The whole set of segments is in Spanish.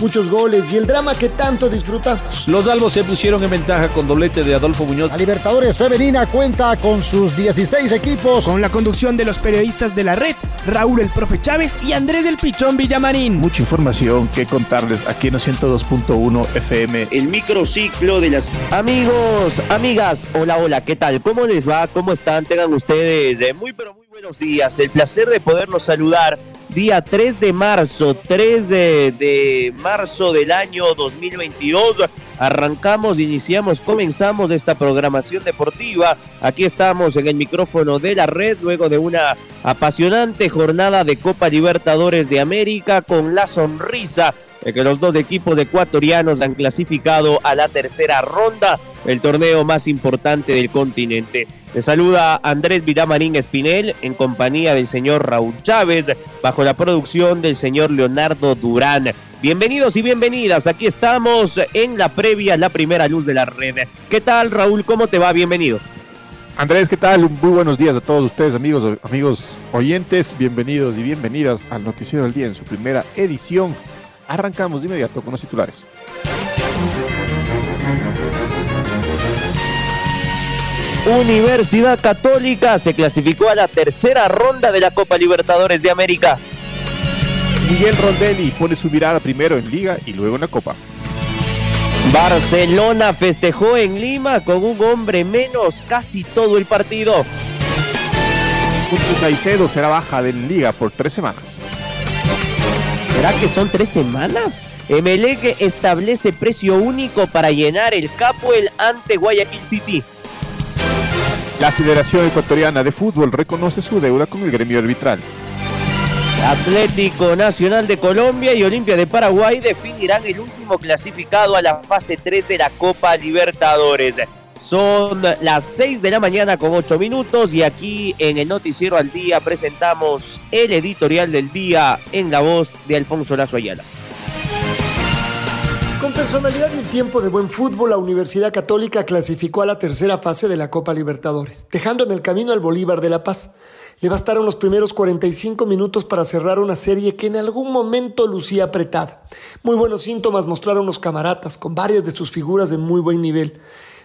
muchos goles y el drama que tanto disfrutamos. Los albos se pusieron en ventaja con doblete de Adolfo Muñoz. La Libertadores Femenina cuenta con sus 16 equipos. Con la conducción de los periodistas de la red, Raúl el Profe Chávez y Andrés del Pichón Villamarín. Mucha información que contarles aquí en 102.1 FM. El microciclo de las amigos, amigas. Hola, hola, ¿qué tal? ¿Cómo les va? ¿Cómo están? Tengan ustedes de muy pero muy buenos días. El placer de poderlos saludar día 3 de marzo, 3 de, marzo del año 2022. Arrancamos, iniciamos, comenzamos esta programación deportiva. Aquí estamos en el micrófono de la red luego de una apasionante jornada de Copa Libertadores de América con la sonrisa de que los dos equipos ecuatorianos han clasificado a la tercera ronda, el torneo más importante del continente. Le saluda Andrés Viramarín Espinel en compañía del señor Raúl Chávez, bajo la producción del señor Leonardo Durán. Bienvenidos y bienvenidas, aquí estamos en la previa, la primera luz de la red. ¿Qué tal Raúl? ¿Cómo te va? Bienvenido. Andrés, ¿qué tal? Muy buenos días a todos ustedes, amigos, amigos oyentes. Bienvenidos y bienvenidas al Noticiero del Día en su primera edición. Arrancamos de inmediato con los titulares. Universidad Católica se clasificó a la tercera ronda de la Copa Libertadores de América. Miguel Rondelli pone su mirada primero en Liga y luego en la Copa. Barcelona festejó en Lima con un hombre menos casi todo el partido. Juntos Caicedo será baja de Liga por tres semanas. ¿Será que son tres semanas? Emelec establece precio único para llenar el Capuel ante Guayaquil City. La Federación Ecuatoriana de Fútbol reconoce su deuda con el gremio arbitral. Atlético Nacional de Colombia y Olimpia de Paraguay definirán el último clasificado a la fase 3 de la Copa Libertadores. Son las 6 de la mañana con 8 minutos y aquí en el Noticiero al Día presentamos el editorial del día en la voz de Alfonso Lazo Ayala. Con personalidad y un tiempo de buen fútbol, la Universidad Católica clasificó a la tercera fase de la Copa Libertadores, dejando en el camino al Bolívar de La Paz. Le bastaron los primeros 45 minutos para cerrar una serie que en algún momento lucía apretada. Muy buenos síntomas mostraron los camaratas, con varias de sus figuras de muy buen nivel.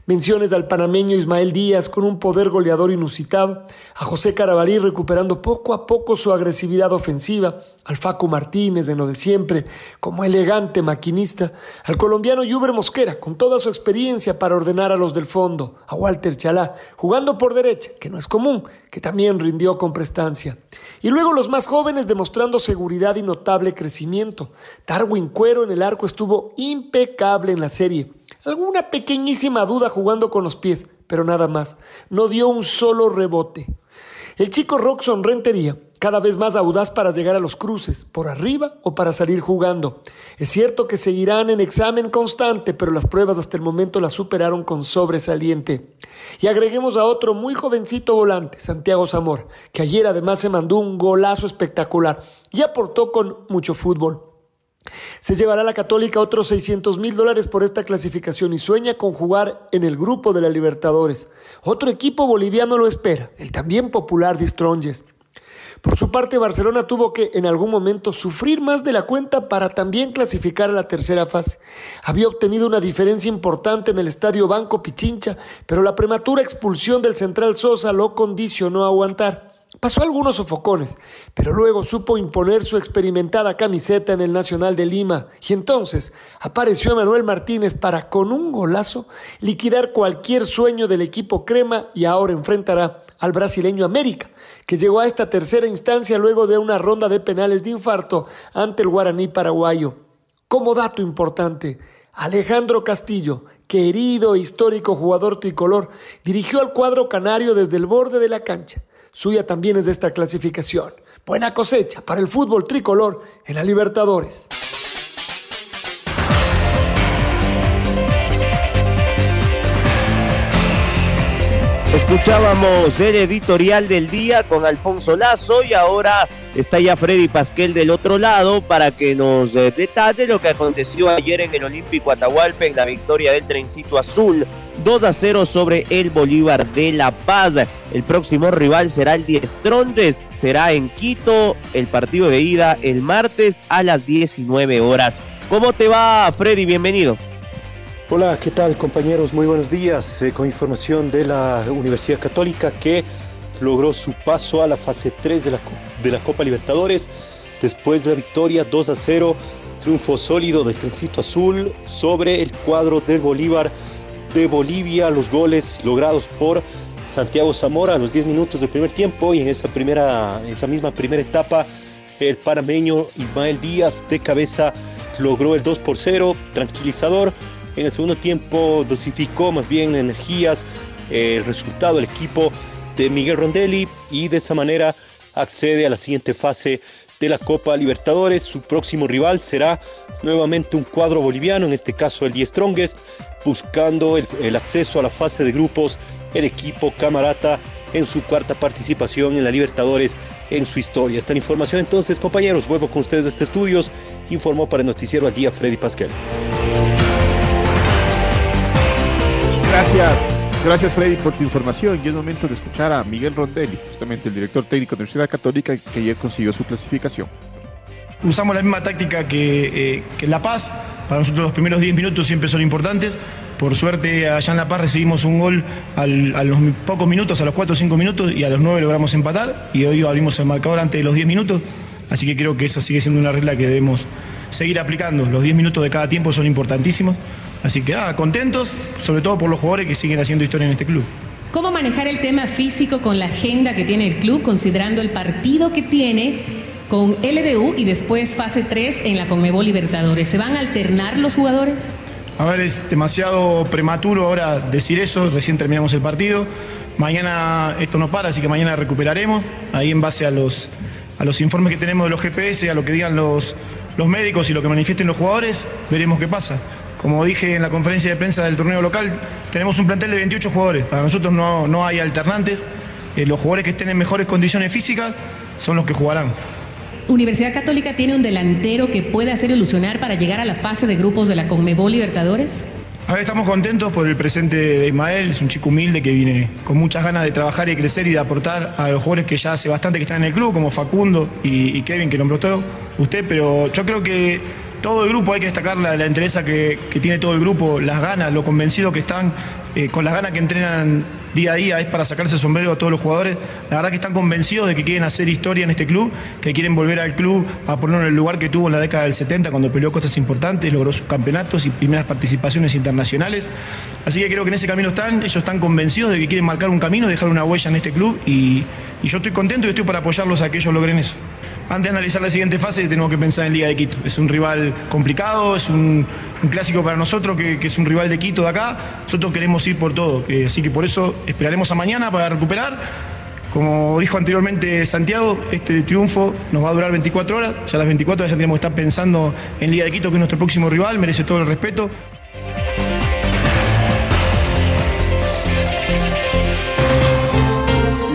Menciones al panameño Ismael Díaz con un poder goleador inusitado, a José Carabalí recuperando poco a poco su agresividad ofensiva, al Facu Martínez de lo de siempre como elegante maquinista, al colombiano Yuber Mosquera con toda su experiencia para ordenar a los del fondo, a Walter Chalá jugando por derecha, que no es común, que también rindió con prestancia. Y luego los más jóvenes demostrando seguridad y notable crecimiento. Darwin Cuero en el arco estuvo impecable en la serie alguna pequeñísima duda jugando con los pies, pero nada más. No dio un solo rebote. El chico Roxon Rentería, cada vez más audaz para llegar a los cruces, por arriba o para salir jugando. Es cierto que seguirán en examen constante, pero las pruebas hasta el momento las superaron con sobresaliente. Y agreguemos a otro muy jovencito volante, Santiago Zamor, que ayer además se mandó un golazo espectacular y aportó con mucho fútbol. Se llevará a la Católica otros 600 mil dólares por esta clasificación y sueña con jugar en el grupo de la Libertadores. Otro equipo boliviano lo espera, el también popular de Stronges. Por su parte, Barcelona tuvo que en algún momento sufrir más de la cuenta para también clasificar a la tercera fase. Había obtenido una diferencia importante en el estadio Banco Pichincha, pero la prematura expulsión del central Sosa lo condicionó a aguantar. Pasó algunos sofocones, pero luego supo imponer su experimentada camiseta en el Nacional de Lima y entonces apareció Manuel Martínez para con un golazo liquidar cualquier sueño del equipo crema y ahora enfrentará al brasileño América, que llegó a esta tercera instancia luego de una ronda de penales de infarto ante el guaraní paraguayo. Como dato importante, Alejandro Castillo, querido histórico jugador tricolor, dirigió al cuadro canario desde el borde de la cancha suya también es de esta clasificación. Buena cosecha para el fútbol tricolor en la Libertadores. Escuchábamos el editorial del día con Alfonso Lazo y ahora está ya Freddy Pasquel del otro lado para que nos eh, detalle lo que aconteció ayer en el Olímpico Atahualpa en la victoria del trencito azul 2 a 0 sobre el Bolívar de La Paz. El próximo rival será el Diestrondes, será en Quito el partido de ida el martes a las 19 horas. ¿Cómo te va Freddy? Bienvenido. Hola, ¿qué tal compañeros? Muy buenos días. Eh, con información de la Universidad Católica que logró su paso a la fase 3 de la, Copa Libertadores después de la victoria 2 a 0, triunfo sólido del Trencito Azul sobre el cuadro del Bolívar de Bolivia, los goles logrados por Santiago Zamora a los 10 minutos del primer tiempo y en esa, primera, esa misma primera etapa el parameño Ismael Díaz de cabeza logró el 2 por 0, tranquilizador en el segundo tiempo dosificó más bien energías eh, el resultado del equipo de Miguel Rondelli y de esa manera accede a la siguiente fase de la Copa Libertadores. Su próximo rival será nuevamente un cuadro boliviano, en este caso el Die Strongest, buscando el, el, acceso a la fase de grupos, el equipo Camarata en su cuarta participación en la Libertadores en su historia. Esta información entonces, compañeros, vuelvo con ustedes de este estudios, informó para el noticiero al día Freddy Pascal. Gracias. Gracias Freddy por tu información y es momento de escuchar a Miguel Rondelli, justamente el director técnico de la Universidad Católica que ayer consiguió su clasificación. Usamos la misma táctica que, eh, La Paz, para nosotros los primeros 10 minutos siempre son importantes, por suerte allá en La Paz recibimos un gol a los pocos minutos, a los 4 o 5 minutos y a los 9 logramos empatar y hoy abrimos el marcador antes de los 10 minutos, así que creo que esa sigue siendo una regla que debemos seguir aplicando, los 10 minutos de cada tiempo son importantísimos. Así que ah, contentos, sobre todo por los jugadores que siguen haciendo historia en este club. ¿Cómo manejar el tema físico con la agenda que tiene el club, considerando el partido que tiene con LDU y después fase 3 en la Conmebol Libertadores? ¿Se van a alternar los jugadores? A ver, es demasiado prematuro ahora decir eso, recién terminamos el partido. Mañana esto no para, así que mañana recuperaremos, ahí en base a los, a los informes que tenemos de los GPS, a lo que digan los, los médicos y lo que manifiesten los jugadores, veremos qué pasa. Como dije en la conferencia de prensa del torneo local, tenemos un plantel de 28 jugadores. Para nosotros no, no hay alternantes. Eh, los jugadores que estén en mejores condiciones físicas son los que jugarán. ¿Universidad Católica tiene un delantero que puede hacer ilusionar para llegar a la fase de grupos de la Conmebol Libertadores? A ver, estamos contentos por el presente de Ismael, es un chico humilde que viene con muchas ganas de trabajar y crecer y de aportar a los jugadores que ya hace bastante que están en el club, como Facundo y, y Kevin, que nombró todo usted, pero yo creo que todo el grupo, hay que destacar la, la interés que, que, tiene todo el grupo, las ganas, lo convencido que están, eh, con las ganas que entrenan día a día, es para sacarse el sombrero a todos los jugadores. La verdad que están convencidos de que quieren hacer historia en este club, que quieren volver al club a ponerlo en el lugar que tuvo en la década del 70, cuando peleó cosas importantes, logró sus campeonatos y primeras participaciones internacionales. Así que creo que en ese camino están, ellos están convencidos de que quieren marcar un camino, dejar una huella en este club y, y yo estoy contento y estoy para apoyarlos a que ellos logren eso antes de analizar la siguiente fase tenemos que pensar en Liga de Quito. Es un rival complicado, es un, clásico para nosotros que, que, es un rival de Quito de acá. Nosotros queremos ir por todo, eh, así que por eso esperaremos a mañana para recuperar. Como dijo anteriormente Santiago, este triunfo nos va a durar 24 horas. Ya a las 24 horas ya tenemos que estar pensando en Liga de Quito, que es nuestro próximo rival, merece todo el respeto.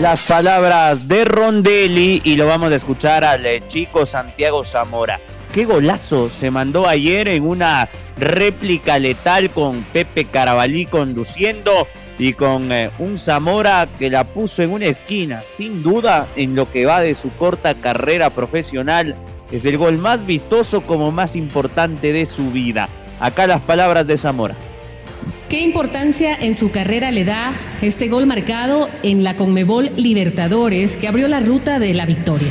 Las palabras de Rondelli y lo vamos a escuchar al eh, chico Santiago Zamora. Qué golazo se mandó ayer en una réplica letal con Pepe Carabalí conduciendo y con eh, un Zamora que la puso en una esquina. Sin duda, en lo que va de su corta carrera profesional, es el gol más vistoso como más importante de su vida. Acá las palabras de Zamora. ¿Qué importancia en su carrera le da este gol marcado en la Conmebol Libertadores que abrió la ruta de la victoria?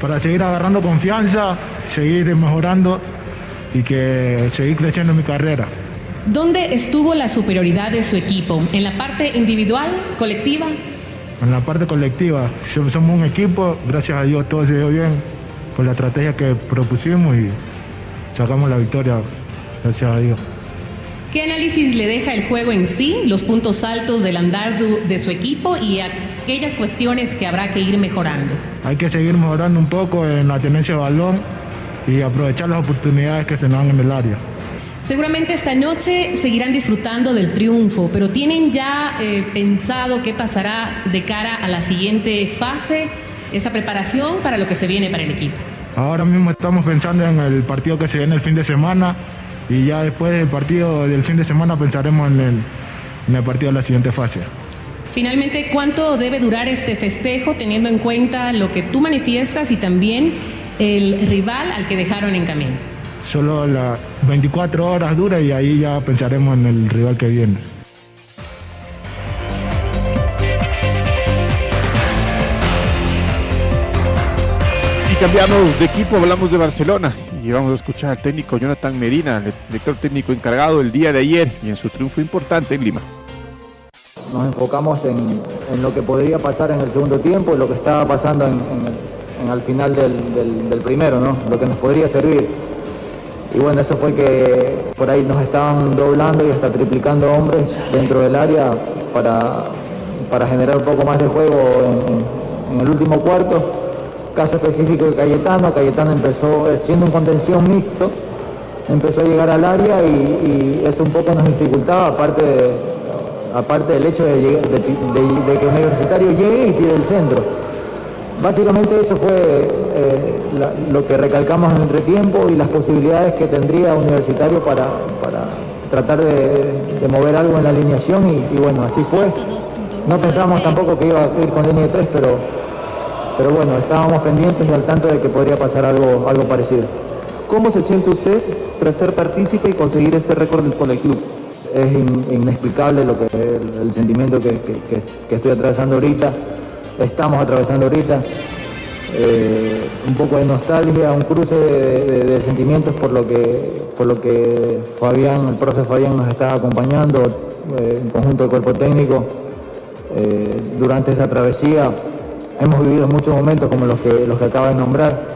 Para seguir agarrando confianza, seguir mejorando y que seguir creciendo en mi carrera. ¿Dónde estuvo la superioridad de su equipo? ¿En la parte individual, colectiva? En la parte colectiva. Somos un equipo, gracias a Dios todo se dio bien por la estrategia que propusimos y sacamos la victoria, gracias a Dios. ¿Qué análisis le deja el juego en sí, los puntos altos del andar de su equipo y aquellas cuestiones que habrá que ir mejorando? Hay que seguir mejorando un poco en la tenencia de balón y aprovechar las oportunidades que se nos dan en el área. Seguramente esta noche seguirán disfrutando del triunfo, pero ¿tienen ya eh, pensado qué pasará de cara a la siguiente fase, esa preparación para lo que se viene para el equipo? Ahora mismo estamos pensando en el partido que se viene el fin de semana y ya después del partido del fin de semana pensaremos en el, en el partido de la siguiente fase. Finalmente, ¿cuánto debe durar este festejo teniendo en cuenta lo que tú manifiestas y también el rival al que dejaron en camino? Solo las 24 horas dura y ahí ya pensaremos en el rival que viene. Y cambiamos de equipo, hablamos de Barcelona y vamos a escuchar al técnico Jonathan Medina, el director técnico encargado el día de ayer y en su triunfo importante en Lima. Nos enfocamos en, en lo que podría pasar en el segundo tiempo, lo que estaba pasando en, en al final del, del, primero, ¿no? lo que nos podría servir. Y bueno, eso fue que por ahí nos estaban doblando y hasta triplicando hombres dentro del área para, para generar un poco más de juego en el último cuarto caso específico de Cayetano, Cayetano empezó eh, siendo un contención mixto, empezó a llegar al área y, y eso un poco nos dificultaba, aparte, aparte del hecho de, de, de, que Universitario llegue y tire el centro. Básicamente eso fue eh, lo que recalcamos en el entretiempo y las posibilidades que tendría Universitario para, para tratar de, mover algo en la alineación y, y bueno, así fue. No pensamos tampoco que iba a ir con línea de tres, pero pero bueno, estábamos pendientes y al tanto de que podría pasar algo, algo parecido. ¿Cómo se siente usted tras ser partícipe y conseguir este récord con el club? Es in, inexplicable lo que, el, el sentimiento que, que, que, estoy atravesando ahorita, estamos atravesando ahorita. Eh, un poco de nostalgia, un cruce de, de, de, sentimientos por lo que por lo que Fabián, el profe Fabián nos está acompañando eh, en conjunto del cuerpo técnico eh, durante esta travesía hemos vivido muchos momentos como los que, los que acaba de nombrar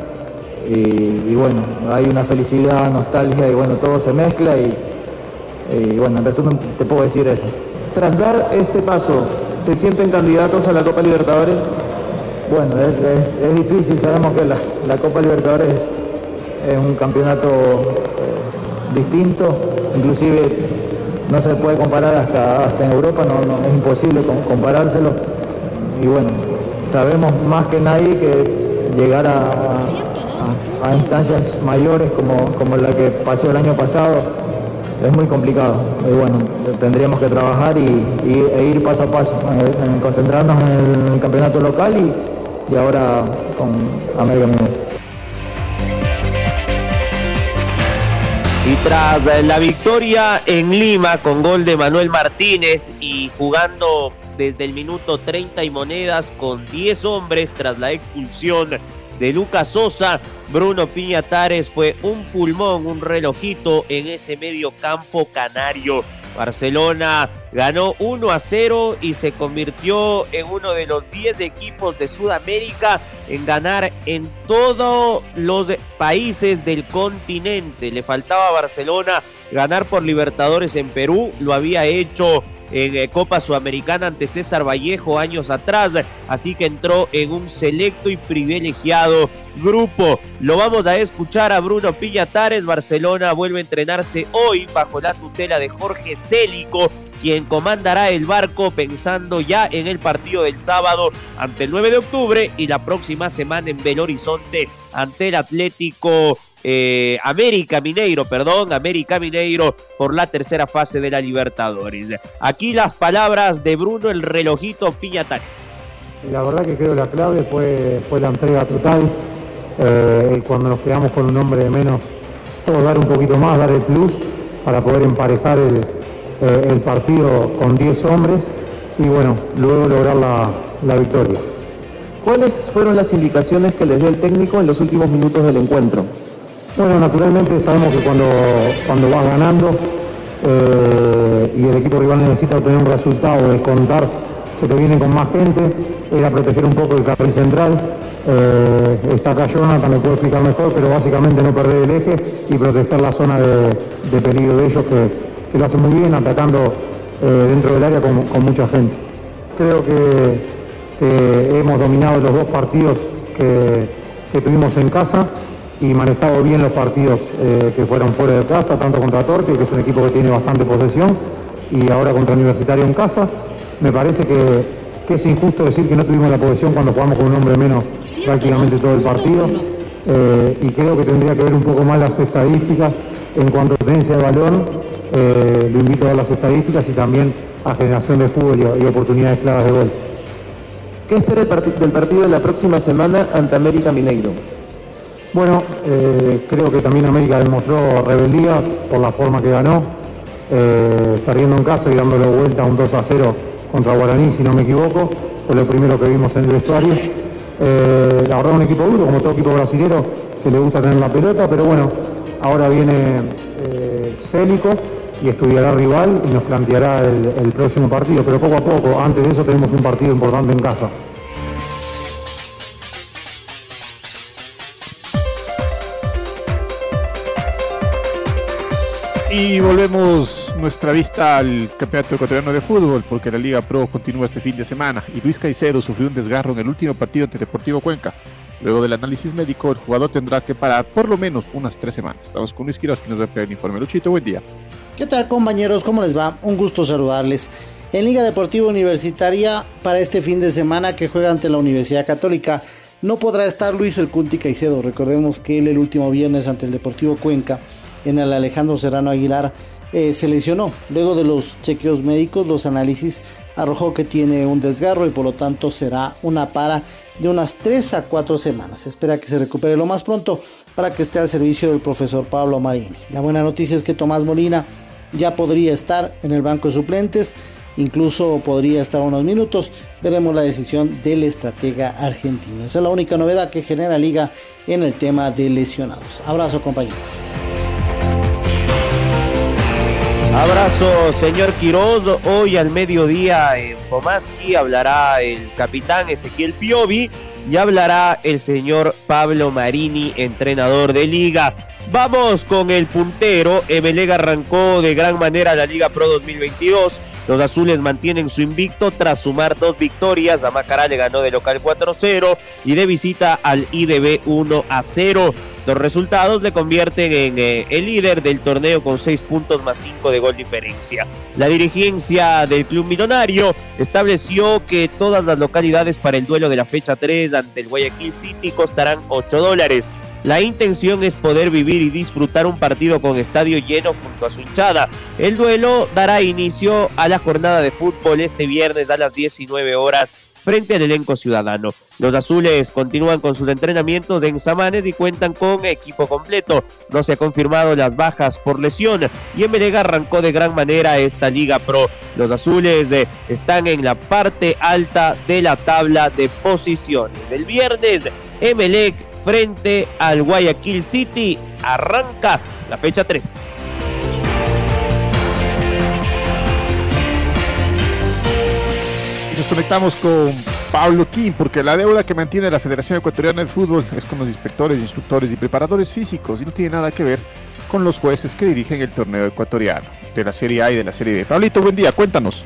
y, bueno, hay una felicidad, nostalgia y bueno, todo se mezcla y, bueno, en resumen te puedo decir eso. Tras dar este paso, ¿se sienten candidatos a la Copa Libertadores? Bueno, es, es, es difícil, sabemos que la, la, Copa Libertadores es un campeonato eh, distinto, inclusive no se puede comparar hasta, hasta en Europa, no, no, es imposible comparárselo y bueno, sabemos más que nadie que llegar a, instancias mayores como, la que pasó el año pasado es muy complicado. Y bueno, tendríamos que trabajar y, e ir paso a paso, en, en concentrarnos en el, campeonato local y, ahora con América Mineiro. Y tras la victoria en Lima con gol de Manuel Martínez y jugando desde el minuto 30 y monedas con 10 hombres tras la expulsión de Lucas Sosa, Bruno Piñatares fue un pulmón, un relojito en ese medio campo canario. Barcelona ganó 1 a 0 y se convirtió en uno de los 10 equipos de Sudamérica en ganar en todos los países del continente. Le faltaba a Barcelona ganar por Libertadores en Perú, lo había hecho en eh, Copa Sudamericana ante César Vallejo años atrás, así que entró en un selecto y privilegiado grupo. Lo vamos a escuchar a Bruno Piñatares, Barcelona vuelve a entrenarse hoy bajo la tutela de Jorge Célico, quien comandará el barco pensando ya en el partido del sábado ante el 9 de octubre y la próxima semana en Belo Horizonte ante el Atlético eh, América Mineiro, perdón, América Mineiro por la tercera fase de la Libertadores. Aquí las palabras de Bruno el relojito Piñatares. La verdad que creo la clave fue, fue la entrega total. Eh, cuando nos quedamos con un hombre de menos, todo dar un poquito más, dar el plus para poder emparejar el, eh, el partido con 10 hombres y bueno, luego lograr la, la victoria. ¿Cuáles fueron las indicaciones que les dio el técnico en los últimos minutos del encuentro? Bueno, naturalmente sabemos que cuando, cuando vas ganando eh, y el equipo rival necesita obtener un resultado, descontar, se te viene con más gente, era proteger un poco el carril central. Eh, está acá Jonathan, me puede explicar mejor, pero básicamente no perder el eje y proteger la zona de, de peligro de ellos, que, que, lo hacen muy bien, atacando eh, dentro del área con, mucha gente. Creo que, hemos dominado los dos partidos que, que tuvimos en casa y manejado bien los partidos eh, que fueron fuera de casa, tanto contra Torque, que es un equipo que tiene bastante posesión, y ahora contra Universitario en casa. Me parece que, es injusto decir que no tuvimos la posesión cuando jugamos con un hombre menos prácticamente todo el partido, eh, y creo que tendría que ver un poco más las estadísticas en cuanto a tenencia de balón. Eh, lo invito a las estadísticas y también a generación de fútbol y, y oportunidades claras de gol. ¿Qué espera del partido de la próxima semana ante América Mineiro? Bueno, eh, creo que también América demostró rebeldía por la forma que ganó, eh, perdiendo en casa y dándole vuelta a un 2 a 0 contra Guaraní, si no me equivoco, fue lo primero que vimos en el vestuario. Eh, la verdad un equipo duro, como todo equipo brasilero, que le gusta tener la pelota, pero bueno, ahora viene Célico y estudiará rival y nos planteará el próximo partido, pero poco a poco, antes de eso tenemos un partido importante en casa. Y volvemos nuestra vista al Campeonato Ecuatoriano de Fútbol, porque la Liga Pro continúa este fin de semana y Luis Caicedo sufrió un desgarro en el último partido ante Deportivo Cuenca. Luego del análisis médico, el jugador tendrá que parar por lo menos unas tres semanas. Estamos con Luis Quiroz que nos traer el informe. Luchito, buen día. ¿Qué tal compañeros? ¿Cómo les va? Un gusto saludarles. En Liga Deportiva Universitaria, para este fin de semana que juega ante la Universidad Católica, no podrá estar Luis El Cunti Caicedo. Recordemos que él el último viernes ante el Deportivo Cuenca en el Alejandro Serrano Aguilar eh, se lesionó. Luego de los chequeos médicos, los análisis arrojó que tiene un desgarro y por lo tanto será una para de unas 3 a 4 semanas. Espera que se recupere lo más pronto para que esté al servicio del profesor Pablo Marini. La buena noticia es que Tomás Molina ya podría estar en el banco de suplentes, incluso podría estar unos minutos. Veremos la decisión del estratega argentino. Esa es la única novedad que genera Liga en el tema de lesionados. Abrazo compañeros. Abrazo, señor Quiroz. Hoy al mediodía en Pomaski hablará el capitán Ezequiel Piovi y hablará el señor Pablo Marini, entrenador de liga. Vamos con el puntero. Emelega arrancó de gran manera la Liga Pro 2022 los azules mantienen su invicto tras sumar dos victorias. Amacará le ganó de local 4-0 y de visita al IDB 1-0. Estos resultados le convierten en eh, el líder del torneo con 6 puntos más 5 de gol diferencia. La dirigencia del club millonario estableció que todas las localidades para el duelo de la fecha 3 ante el Guayaquil City costarán 8 dólares. La intención es poder vivir y disfrutar un partido con estadio lleno junto a su hinchada. El duelo dará inicio a la jornada de fútbol este viernes a las 19 horas frente al elenco ciudadano. Los azules continúan con sus entrenamientos en Samanes y cuentan con equipo completo. No se han confirmado las bajas por lesión y Emelec arrancó de gran manera esta Liga Pro. Los azules eh, están en la parte alta de la tabla de posiciones. El viernes, Emelec frente al Guayaquil City. Arranca la fecha 3. Conectamos con Pablo Kim, porque la deuda que mantiene la Federación Ecuatoriana de Fútbol es con los inspectores, instructores y preparadores físicos y no tiene nada que ver con los jueces que dirigen el torneo ecuatoriano de la Serie A y de la Serie B. Pablito, buen día, cuéntanos.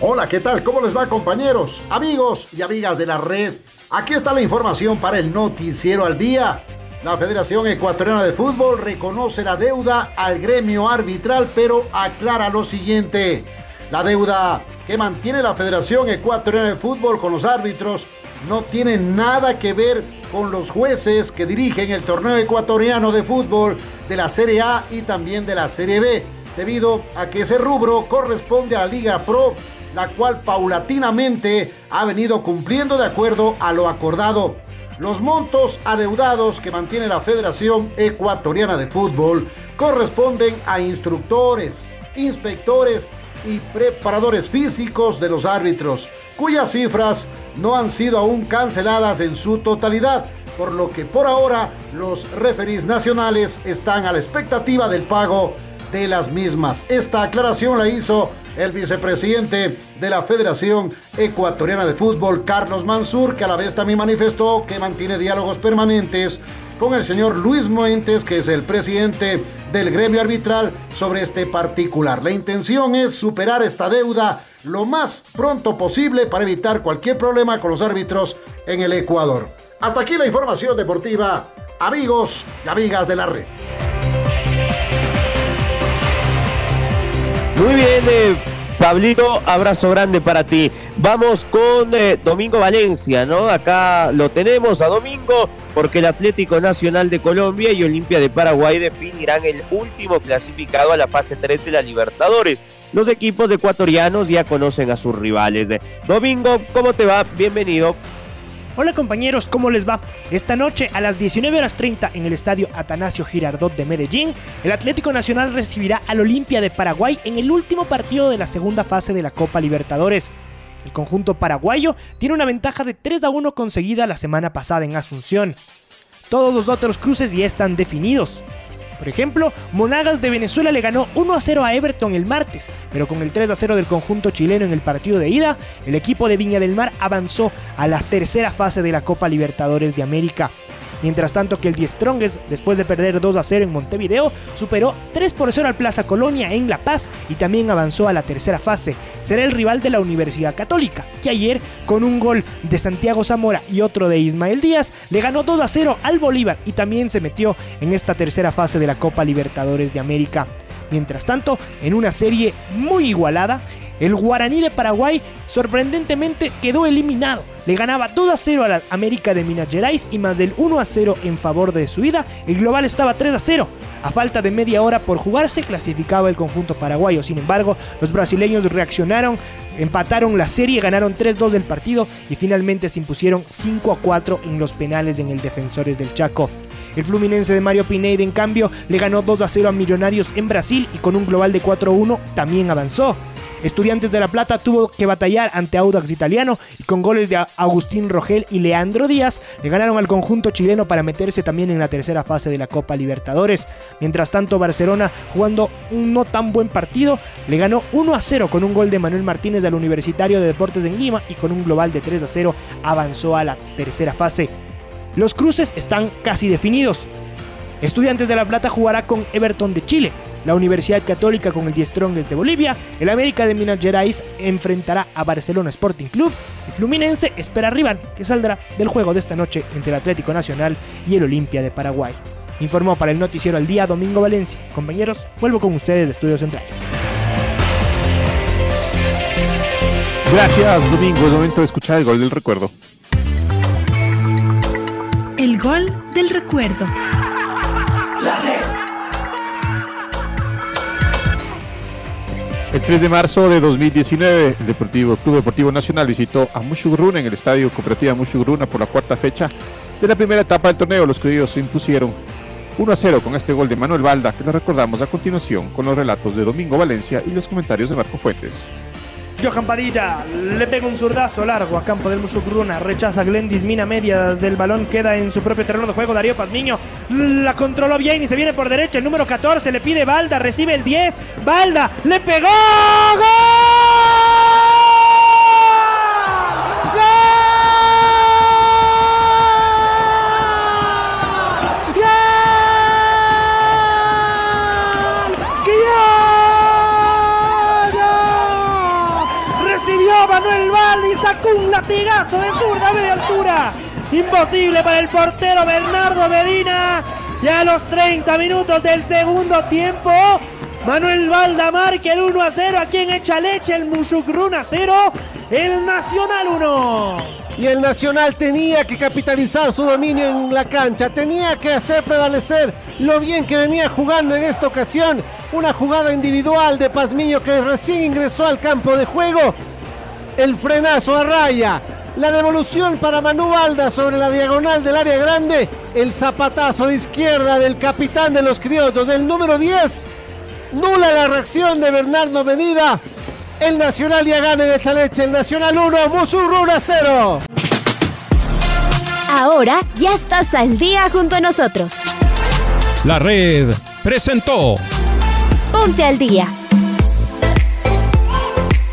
Hola, ¿qué tal? ¿Cómo les va compañeros, amigos y amigas de la red? Aquí está la información para el noticiero al día. La Federación Ecuatoriana de Fútbol reconoce la deuda al gremio arbitral, pero aclara lo siguiente. La deuda que mantiene la Federación Ecuatoriana de Fútbol con los árbitros no tiene nada que ver con los jueces que dirigen el torneo ecuatoriano de fútbol de la Serie A y también de la Serie B, debido a que ese rubro corresponde a la Liga Pro la cual paulatinamente ha venido cumpliendo de acuerdo a lo acordado. Los montos adeudados que mantiene la Federación Ecuatoriana de Fútbol corresponden a instructores, inspectores y preparadores físicos de los árbitros, cuyas cifras no han sido aún canceladas en su totalidad, por lo que por ahora los referís nacionales están a la expectativa del pago de las mismas. Esta aclaración la hizo el vicepresidente de la Federación Ecuatoriana de Fútbol, Carlos Mansur, que a la vez también manifestó que mantiene diálogos permanentes con el señor Luis Moentes, que es el presidente del gremio arbitral, sobre este particular. La intención es superar esta deuda lo más pronto posible para evitar cualquier problema con los árbitros en el Ecuador. Hasta aquí la información deportiva amigos y amigas de la red. Muy bien, eh, Pablito, abrazo grande para ti. Vamos con eh, Domingo Valencia, ¿no? Acá lo tenemos a Domingo porque el Atlético Nacional de Colombia y Olimpia de Paraguay definirán el último clasificado a la fase 3 de la Libertadores. Los equipos ecuatorianos ya conocen a sus rivales. Domingo, ¿cómo te va? Bienvenido. Hola compañeros, ¿cómo les va? Esta noche a las 19 horas 30 en el estadio Atanasio Girardot de Medellín, el Atlético Nacional recibirá al Olimpia de Paraguay en el último partido de la segunda fase de la Copa Libertadores. El conjunto paraguayo tiene una ventaja de 3 a 1 conseguida la semana pasada en Asunción. Todos los otros cruces ya están definidos. Por ejemplo, Monagas de Venezuela le ganó 1 a 0 a Everton el martes, pero con el 3 a 0 del conjunto chileno en el partido de ida, el equipo de Viña del Mar avanzó a la tercera fase de la Copa Libertadores de América. Mientras tanto que el Die Strongest, después de perder 2 a 0 en Montevideo, superó 3 por 0 al Plaza Colonia en La Paz y también avanzó a la tercera fase. Será el rival de la Universidad Católica, que ayer, con un gol de Santiago Zamora y otro de Ismael Díaz, le ganó 2 a 0 al Bolívar y también se metió en esta tercera fase de la Copa Libertadores de América. Mientras tanto, en una serie muy igualada, el Guaraní de Paraguay sorprendentemente quedó eliminado. Le ganaba 2 a 0 a la América de Minas Gerais y más del 1 a 0 en favor de su ida. El global estaba 3 a 0. A falta de media hora por jugarse, clasificaba el conjunto paraguayo. Sin embargo, los brasileños reaccionaron, empataron la serie, ganaron 3-2 del partido y finalmente se impusieron 5 a 4 en los penales en el Defensores del Chaco. El Fluminense de Mario Pineda, en cambio, le ganó 2 a 0 a Millonarios en Brasil y con un global de 4 a 1 también avanzó. Estudiantes de La Plata tuvo que batallar ante Audax Italiano y con goles de Agustín Rogel y Leandro Díaz le ganaron al conjunto chileno para meterse también en la tercera fase de la Copa Libertadores. Mientras tanto, Barcelona, jugando un no tan buen partido, le ganó 1 a 0 con un gol de Manuel Martínez del Universitario de Deportes en Lima y con un global de 3 a 0 avanzó a la tercera fase. Los cruces están casi definidos. Estudiantes de La Plata jugará con Everton de Chile. La Universidad Católica con el Die Strongest de Bolivia. El América de Minas Gerais enfrentará a Barcelona Sporting Club. Y Fluminense espera rival que saldrá del juego de esta noche entre el Atlético Nacional y el Olimpia de Paraguay. Informó para el Noticiero al Día Domingo Valencia. Compañeros, vuelvo con ustedes de Estudios Centrales. Gracias, Domingo. Es momento de escuchar el gol del recuerdo. El gol del recuerdo. El 3 de marzo de 2019, el Deportivo Club Deportivo Nacional visitó a Mushugruna en el Estadio Cooperativa Mushugruna por la cuarta fecha de la primera etapa del torneo. Los criollos se impusieron 1 a 0 con este gol de Manuel Balda, que le recordamos a continuación con los relatos de Domingo Valencia y los comentarios de Marco Fuentes. Johan Padilla le pega un zurdazo largo a campo del Mushugruna. Rechaza Glendis, mina medias del balón. Queda en su propio terreno de juego. Darío Pazmiño la controló bien y se viene por derecha. El número 14 le pide Balda. Recibe el 10. Balda le pegó. Manuel Val y sacó un latigazo de zurda de altura. Imposible para el portero Bernardo Medina. Y a los 30 minutos del segundo tiempo, Manuel Valda marca el 1 a 0. A quien echa leche el Mushukruna 0, el Nacional 1. Y el Nacional tenía que capitalizar su dominio en la cancha, tenía que hacer prevalecer lo bien que venía jugando en esta ocasión. Una jugada individual de Pazmiño que recién ingresó al campo de juego el frenazo a raya, la devolución para Manu Balda sobre la diagonal del área grande, el zapatazo de izquierda del capitán de los criollos, del número 10, nula la reacción de Bernardo Medida, el Nacional ya gana de esta leche, el Nacional 1, Musurruna 0. Ahora ya estás al día junto a nosotros. La red presentó. Ponte al día